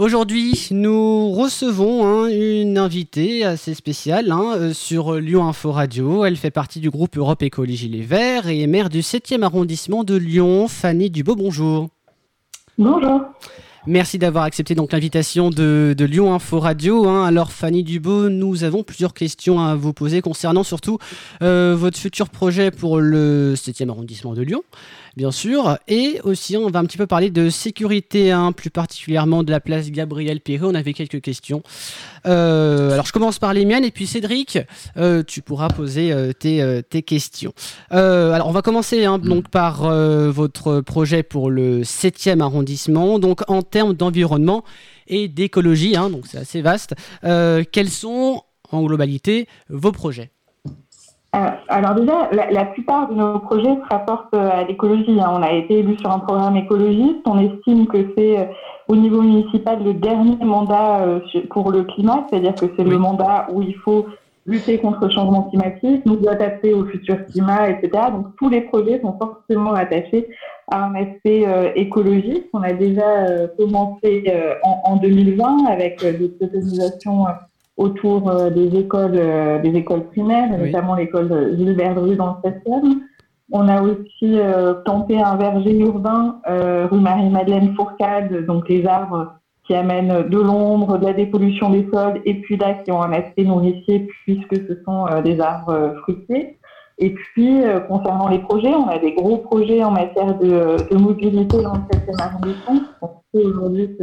Aujourd'hui, nous recevons hein, une invitée assez spéciale hein, euh, sur Lyon Info Radio. Elle fait partie du groupe Europe Écologie Les Verts et est maire du 7e arrondissement de Lyon. Fanny Dubo, bonjour. Bonjour. Merci d'avoir accepté donc l'invitation de, Lyon Info Radio. Hein. Alors Fanny Dubo, nous avons plusieurs questions à vous poser concernant surtout euh, votre futur projet pour le 7e arrondissement de Lyon bien sûr. Et aussi, on va un petit peu parler de sécurité, hein, plus particulièrement de la place Gabriel Perret. On avait quelques questions. Euh, alors, je commence par les miennes, et puis Cédric, euh, tu pourras poser euh, tes, questions. alors, on va commencer hein, donc par votre projet pour le 7e arrondissement. Donc, en termes d'environnement et d'écologie, hein, donc c'est assez vaste. quels sont, en globalité, vos projets? Alors déjà, la, plupart de nos projets se rapportent euh, à l'écologie. Hein. On a été élu sur un programme écologiste. On estime que c'est euh, au niveau municipal le dernier mandat pour le climat, c'est-à-dire que c'est le mandat où il faut lutter contre le changement climatique, nous adapter au futur climat, etc. Donc tous les projets sont forcément attachés à un aspect écologique. On a déjà commencé en, en, 2020 avec des préconisations autour euh, des écoles, euh, des écoles primaires, notamment l'école Gilbert Dru dans le 7e. On a aussi euh, tenté un verger urbain rue Marie-Madeleine Fourcade, donc les arbres qui amènent de l'ombre, de la dépollution des sols, et puis là qui ont un aspect nourricier puisque ce sont des arbres fruitiers. Et puis, concernant les projets, on a des gros projets en matière de, de mobilité dans le 7e arrondissement. Aujourd'hui,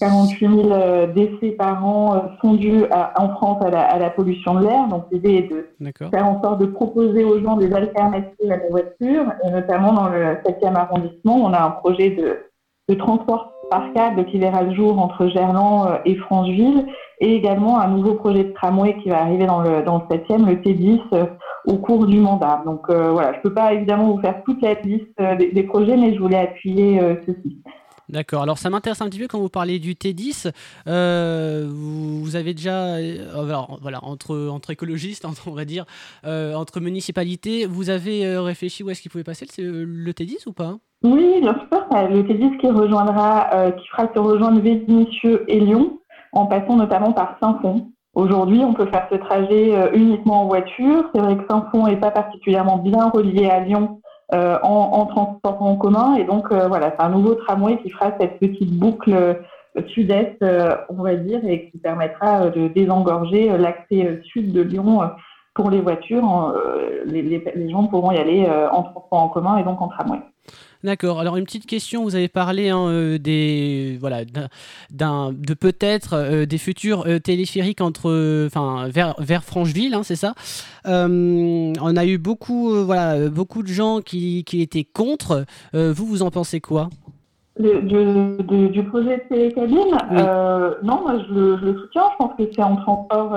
48 000 euh, décès par an euh, sont dus en France à la, pollution de l'air. Donc l'idée est de faire en sorte de proposer aux gens des alternatives à la voiture, et notamment dans le 7e arrondissement, on a un projet de, transport par câble qui verra le jour entre Gerland euh, et Francheville, et également un nouveau projet de tramway qui va arriver dans le, dans le 7e, le T10, au cours du mandat. Donc voilà, je ne peux pas évidemment vous faire toute la liste des, des, projets, mais je voulais appuyer ceci. D'accord. Alors ça m'intéresse un petit peu quand vous parlez du T10. Euh, vous, avez déjà, euh, voilà, entre, écologistes, dire, euh, entre municipalités, vous avez réfléchi où est-ce qu'il pouvait passer le, T10 ou pas? Oui, bien. Le T10 qui rejoindra, qui fera se rejoindre Vénissieux et Lyon, en passant notamment par Saint-Fond. Aujourd'hui, on peut faire ce trajet uniquement en voiture. C'est vrai que Saint-Fond n'est pas particulièrement bien relié à Lyon en, en, transport en commun. Et donc, euh, voilà, c'est un nouveau tramway qui fera cette petite boucle euh, sud-est, on va dire, et qui permettra de désengorger l'accès sud de Lyon pour les voitures. Les, les, gens pourront y aller en transport en commun et donc en tramway. D'accord. Alors une petite question, vous avez parlé hein, des voilà d'un de peut-être des futurs téléphériques entre enfin vers vers Francheville, hein, c'est ça? on a eu beaucoup voilà beaucoup de gens qui, qui étaient contre. vous vous en pensez quoi? Du, projet de télécabine, non, moi je le, je le, soutiens. Je pense que c'est en transport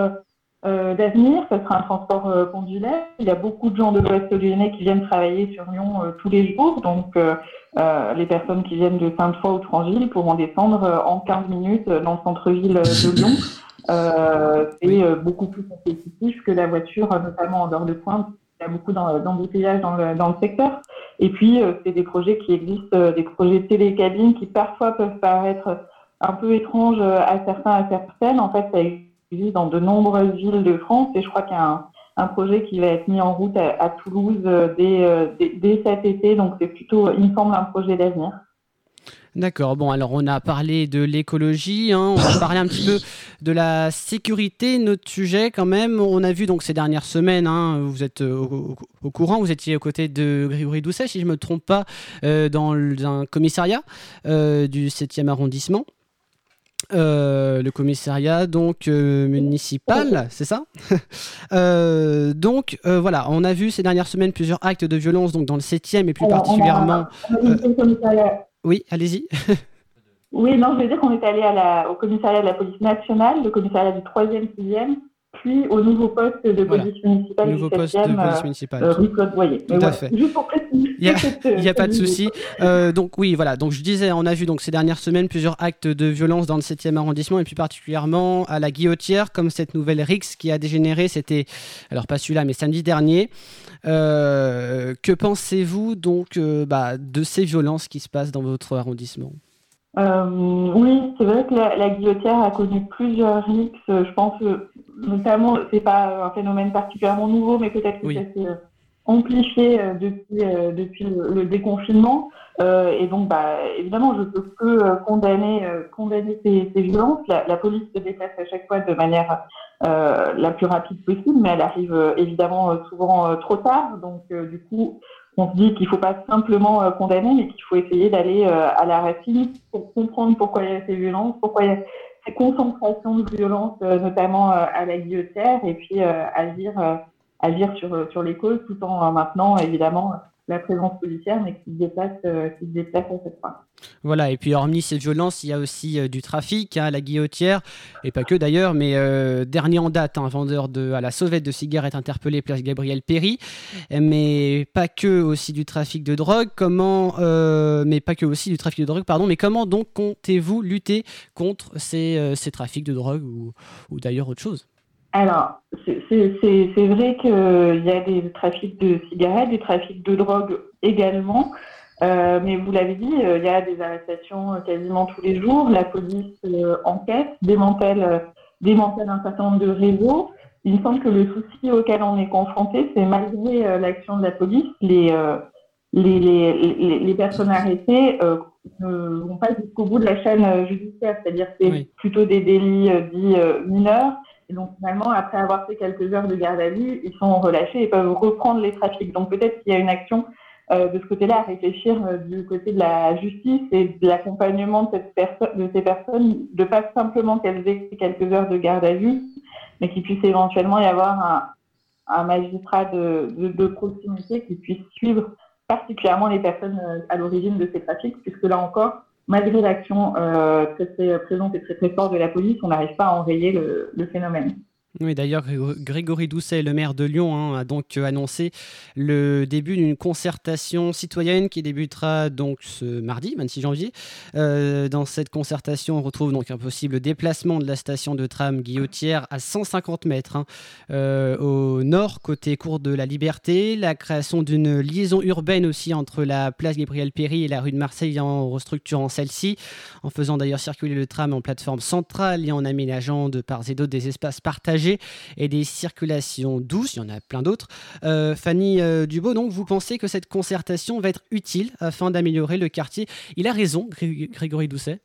euh, d'avenir, ce sera un transport euh, pendulaire. Il y a beaucoup de gens de l'Ouest lyonnais qui viennent travailler sur Lyon euh, tous les jours, donc les personnes qui viennent de Sainte-Foy ou Trangille pourront descendre en 15 minutes dans le centre-ville de Lyon. c'est beaucoup plus compétitif que la voiture, notamment en dehors de pointe. Il y a beaucoup d'embouteillages dans le, dans le secteur. Et puis, c'est des projets qui existent, des projets de télécabine qui parfois peuvent paraître un peu étranges à certains, à certaines. En fait, ça dans de nombreuses villes de France et je crois qu'il y a un, projet qui va être mis en route à, Toulouse euh, euh, dès, cet été. Donc c'est plutôt, il me semble, un projet d'avenir. D'accord. Bon, alors on a parlé de l'écologie, hein. on va parler un petit peu de la sécurité, notre sujet quand même. On a vu donc ces dernières semaines, hein, vous êtes euh, au, courant, vous étiez aux côtés de Grégory Doucet, si je ne me trompe pas, dans un commissariat du 7e arrondissement. Euh, le commissariat donc euh, municipal, c'est ça euh, Donc voilà, on a vu ces dernières semaines plusieurs actes de violence donc dans le 7e et plus particulièrement. Oui, allez-y. oui, non, je veux dire qu'on est allé au commissariat de la police nationale, le commissariat du 3e, 6e, puis au nouveau poste de police municipale. Nouveau poste de police municipale. Euh, rue Claude Boyer. Tout à fait. Juste pour préciser. Il n'y a, pas de souci. Euh, donc oui, voilà. Donc je disais, on a vu donc ces dernières semaines plusieurs actes de violence dans le 7e arrondissement et plus particulièrement à la Guillotière, comme cette nouvelle Rix qui a dégénéré. C'était, alors pas celui-là, mais samedi dernier. Euh, que pensez-vous donc bah, de ces violences qui se passent dans votre arrondissement? Oui, c'est vrai que la, guillotière a connu plusieurs rixes. Je pense notamment, c'est pas un phénomène particulièrement nouveau, mais peut-être que ça s'est amplifié depuis, depuis le, déconfinement. et donc, bah, évidemment, je peux que condamner, condamner ces, violences. La, la, police se déplace à chaque fois de manière la plus rapide possible, mais elle arrive évidemment souvent trop tard. Donc, du coup, on se dit qu'il ne faut pas simplement euh, condamner, mais qu'il faut essayer d'aller euh, à la racine pour comprendre pourquoi il y a ces violences, pourquoi il y a ces concentrations de violence, euh, notamment à la guillotière, et puis agir, agir sur, sur les causes, tout en maintenant, évidemment, la présence policière, mais qui se déplace, euh, qui se déplace à cette fois. Voilà, et puis hormis ces violences, il y a aussi euh, du trafic à hein, la guillotière, et pas que d'ailleurs, mais euh, dernier en date, un vendeur de, à la sauvette de cigarettes interpellé place Gabriel Péry, mais pas que aussi du trafic de drogue, comment, mais pas que aussi du trafic de drogue, pardon, mais comment donc comptez-vous lutter contre ces, ces trafics de drogue ou, ou d'ailleurs autre chose? Alors, c'est vrai qu'il y a des trafics de cigarettes, des trafics de drogue également. Euh, mais vous l'avez dit, euh, il y a des arrestations quasiment tous les jours. La police euh, enquête, démantèle, démantèle un certain nombre de réseaux. Il me semble que le souci auquel on est confronté, c'est malgré l'action de la police, les, les, les, les, personnes arrêtées ne vont pas jusqu'au bout de la chaîne judiciaire, c'est-à-dire c'est plutôt des délits dits mineurs et donc finalement, après avoir fait quelques heures de garde à vue, ils sont relâchés et peuvent reprendre les trafics. Donc peut-être qu'il y a une action euh, de ce côté-là à réfléchir euh, du côté de la justice et de l'accompagnement de, ces personnes, de pas simplement qu'elles aient quelques heures de garde à vue, mais qu'il puisse éventuellement y avoir un, un magistrat de, de, de, proximité qui puisse suivre particulièrement les personnes euh, à l'origine de ces trafics, puisque là encore, malgré l'action euh, très, présente et très, très forte de la police, on n'arrive pas à enrayer le phénomène. Oui, d'ailleurs, Grégory Doucet, le maire de Lyon, hein, a donc annoncé le début d'une concertation citoyenne qui débutera donc ce mardi, 26 janvier. Euh, dans cette concertation, on retrouve donc un possible déplacement de la station de tram Guillotière à 150 mètres hein, euh, au nord, côté cours de la Liberté, la création d'une liaison urbaine aussi entre la place Gabriel Péry et la rue de Marseille en restructurant celle-ci, en faisant d'ailleurs circuler le tram en plateforme centrale et en aménageant de part et d'autre des espaces partagés et des circulations douces, il y en a plein d'autres. Euh, Fanny euh, Dubo, donc vous pensez que cette concertation va être utile afin d'améliorer le quartier? Il a raison, Grégory Doucet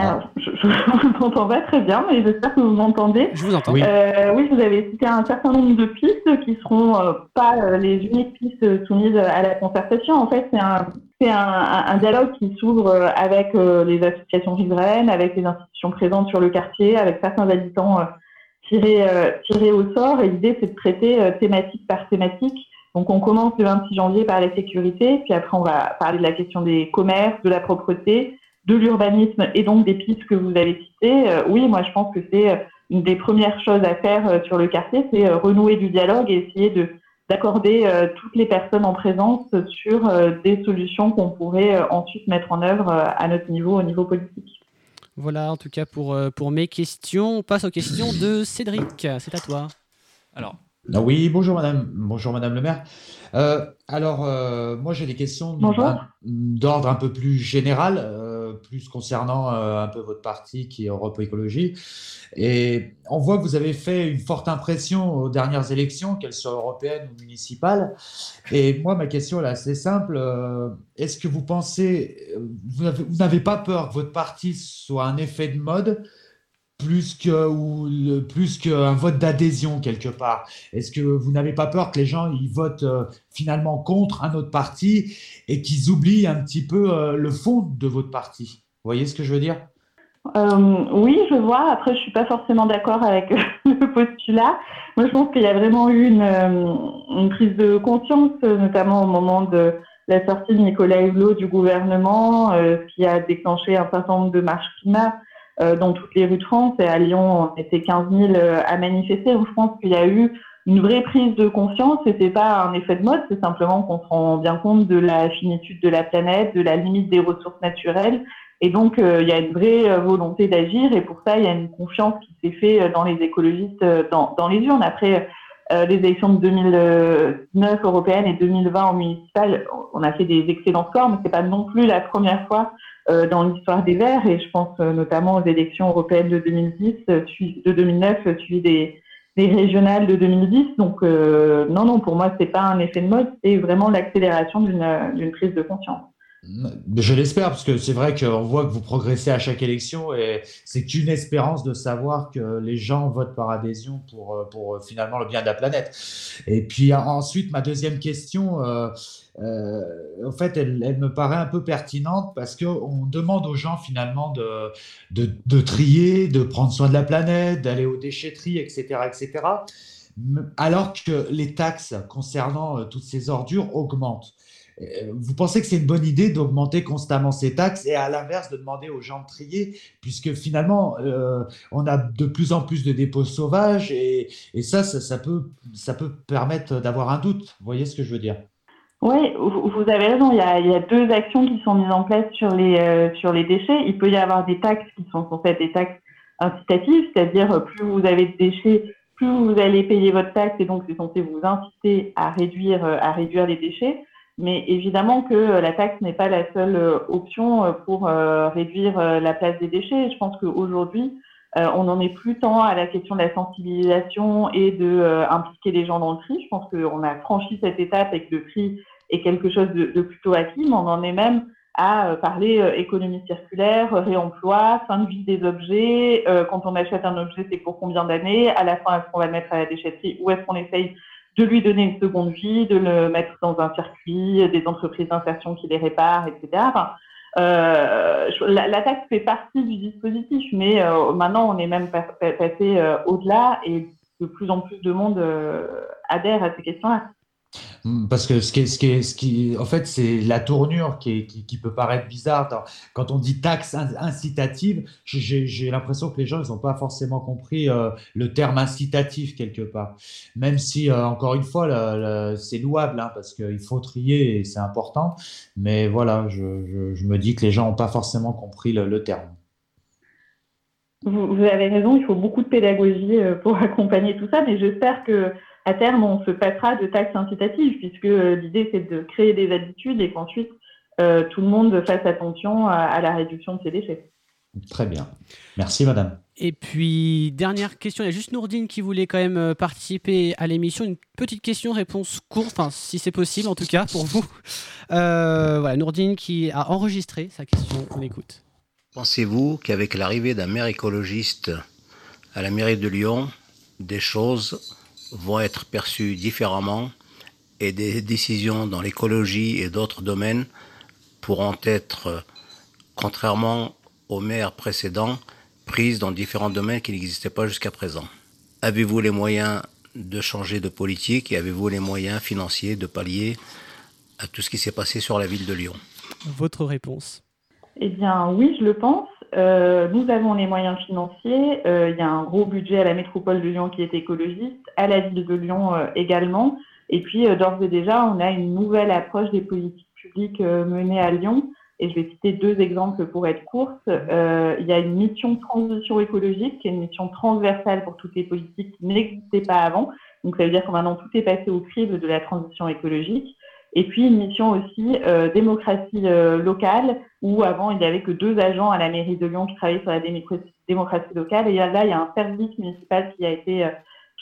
alors, je ne vous entends pas très bien, mais j'espère que vous m'entendez. Je vous entends. Oui. Euh, oui, vous avez cité un certain nombre de pistes qui ne seront pas les uniques pistes soumises à la concertation. En fait, c'est un, un, un, dialogue qui s'ouvre avec les associations riveraines, avec les institutions présentes sur le quartier, avec certains habitants euh, tiré, au sort. Et l'idée, c'est de traiter euh, thématique par thématique. Donc, on commence le 26 janvier par la sécurité, puis après, on va parler de la question des commerces, de la propreté, de l'urbanisme et donc des pistes que vous avez citées. Euh, oui, moi, je pense que c'est une des premières choses à faire sur le quartier, c'est renouer du dialogue et essayer de d'accorder toutes les personnes en présence sur des solutions qu'on pourrait ensuite mettre en œuvre à notre niveau, au niveau politique. Voilà, en tout cas pour, euh, pour mes questions. On passe aux questions de Cédric. C'est à toi. Alors. Ah oui, bonjour madame, bonjour madame le maire. Euh, alors, euh, moi j'ai des questions d'ordre un peu plus général plus concernant euh, un peu votre parti qui est Europe Écologie. Et on voit que vous avez fait une forte impression aux dernières élections, qu'elles soient européennes ou municipales. Et moi, ma question est assez simple. Euh, est-ce que vous pensez, vous n'avez pas peur que votre parti soit un effet de mode plus que ou qu'un vote d'adhésion quelque part Est-ce que vous n'avez pas peur que les gens ils votent euh, finalement contre un autre parti et qu'ils oublient un petit peu euh, le fond de votre parti? Vous voyez ce que je veux dire? Euh, oui, je vois. Après, je suis pas forcément d'accord avec le postulat. Moi, je pense qu'il y a vraiment eu une, une, prise de conscience, notamment au moment de la sortie de Nicolas Hulot du gouvernement, qui a déclenché un certain nombre de marches climat. Euh, dans toutes les rues de France. Et à Lyon, on était 15 000 euh, à manifester. Donc, je pense qu'il y a eu une vraie prise de conscience. Et c'est pas un effet de mode, c'est simplement qu'on se rend bien compte de la finitude de la planète, de la limite des ressources naturelles. Et donc, euh, il y a une vraie volonté d'agir. Et pour ça, il y a une confiance qui s'est faite dans les écologistes, dans, dans les urnes. Après, les élections de 2009 européennes et 2020 au municipal, on a fait des excellents scores, mais c'est pas non plus la première fois dans l'histoire des Verts. Et je pense notamment aux élections européennes de 2010, de 2009, suivi des, des régionales de 2010. Donc non, non, pour moi, c'est pas un effet de mode, c'est vraiment l'accélération d'une prise de conscience. Je l'espère, parce que c'est vrai qu'on voit que vous progressez à chaque élection et c'est une espérance de savoir que les gens votent par adhésion pour, euh, pour euh, finalement le bien de la planète. Et puis ensuite, ma deuxième question, euh, en fait, elle, me paraît un peu pertinente parce qu'on demande aux gens finalement de, de, de, trier, de prendre soin de la planète, d'aller aux déchetteries, etc., etc., alors que les taxes concernant toutes ces ordures augmentent. Euh, vous pensez que c'est une bonne idée d'augmenter constamment ces taxes et à l'inverse de demander aux gens de trier, puisque finalement, euh, on a de plus en plus de dépôts sauvages et, ça, ça, peut, permettre d'avoir un doute. Vous voyez ce que je veux dire? Oui, vous avez raison. Il y, a, deux actions qui sont mises en place sur les, euh, déchets. Il peut y avoir des taxes qui sont en fait des taxes incitatives, c'est-à-dire plus vous avez de déchets, plus vous allez payer votre taxe et donc c'est censé vous inciter à réduire les déchets. Mais évidemment que euh, la taxe n'est pas la seule euh, option euh, pour réduire la place des déchets. Je pense qu'aujourd'hui, on n'en est plus tant à la question de la sensibilisation et de impliquer les gens dans le tri. Je pense qu'on a franchi cette étape et que le tri est quelque chose de, de plutôt acquis, mais on en est même à parler économie circulaire, réemploi, fin de vie des objets. quand on achète un objet, c'est pour combien d'années? À la fin, est-ce qu'on va le mettre à la déchetterie ou est-ce qu'on essaye de lui donner une seconde vie, de le mettre dans un circuit, des entreprises d'insertion qui les réparent, etc. Euh, la, taxe fait partie du dispositif, mais euh, maintenant on est même passé euh, au-delà et de plus en plus de monde adhère à ces questions-là. Mm, parce que ce qui, est, ce qui, est, ce qui en fait, c'est la tournure qui, peut paraître bizarre. Quand on dit taxe incitative, j'ai l'impression que les gens, n'ont pas forcément compris euh, le terme incitatif quelque part. Même si, euh, encore une fois, c'est louable, hein, parce qu'il faut trier et c'est important. Mais voilà, je, me dis que les gens n'ont pas forcément compris le, terme. Vous, vous, avez raison, il faut beaucoup de pédagogie euh, pour accompagner tout ça, mais j'espère que à terme, on se passera de taxes incitatives, puisque euh, l'idée, c'est de créer des habitudes et qu'ensuite, euh, tout le monde fasse attention à, la réduction de ses déchets. Très bien. Merci, madame. Et puis, dernière question, il y a juste Nourdine qui voulait quand même euh, participer à l'émission. Une petite question-réponse courte, enfin, si c'est possible en tout cas pour vous. voilà, Nourdine qui a enregistré sa question, on écoute. Pensez-vous qu'avec l'arrivée d'un maire écologiste à la mairie de Lyon, des choses vont être perçues différemment et des décisions dans l'écologie et d'autres domaines pourront être, contrairement aux maires précédents, prises dans différents domaines qui n'existaient pas jusqu'à présent. Avez-vous les moyens de changer de politique et avez-vous les moyens financiers de pallier à tout ce qui s'est passé sur la ville de Lyon? Votre réponse? Eh bien oui, je le pense. Euh, nous avons les moyens financiers. Euh, il y a un gros budget à la métropole de Lyon qui est écologiste, à la ville de Lyon euh, également. Et puis, d'ores et déjà, on a une nouvelle approche des politiques publiques menées à Lyon. Et je vais citer deux exemples pour être courte. il y a une mission transition écologique, qui est une mission transversale pour toutes les politiques qui n'existaient pas avant. Donc, ça veut dire que maintenant, tout est passé au crible de la transition écologique. Et puis une mission aussi euh, démocratie euh, locale, où avant il n'y avait que deux agents à la mairie de Lyon qui travaillaient sur la démocratie locale. Et là, il y a un service municipal qui a été euh,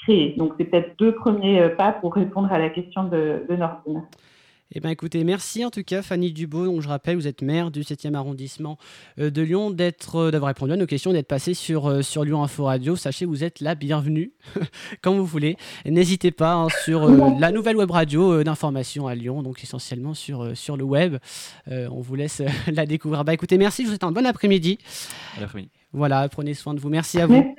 créé. Donc c'est peut-être deux premiers pas pour répondre à la question de, de Nordine. Eh bien, écoutez, merci en tout cas, Fanny Dubo. Donc, je rappelle, vous êtes maire du 7e arrondissement euh, de Lyon, d'être, euh, d'avoir répondu à nos questions, d'être passé sur, euh, sur Lyon Info Radio. Sachez, vous êtes la bienvenue quand vous voulez. N'hésitez pas hein, sur la nouvelle web radio d'information à Lyon, donc essentiellement sur, sur le web. on vous laisse la découvrir. Bah, écoutez, merci. Je vous souhaite un bon après-midi. Voilà, prenez soin de vous. Merci à vous.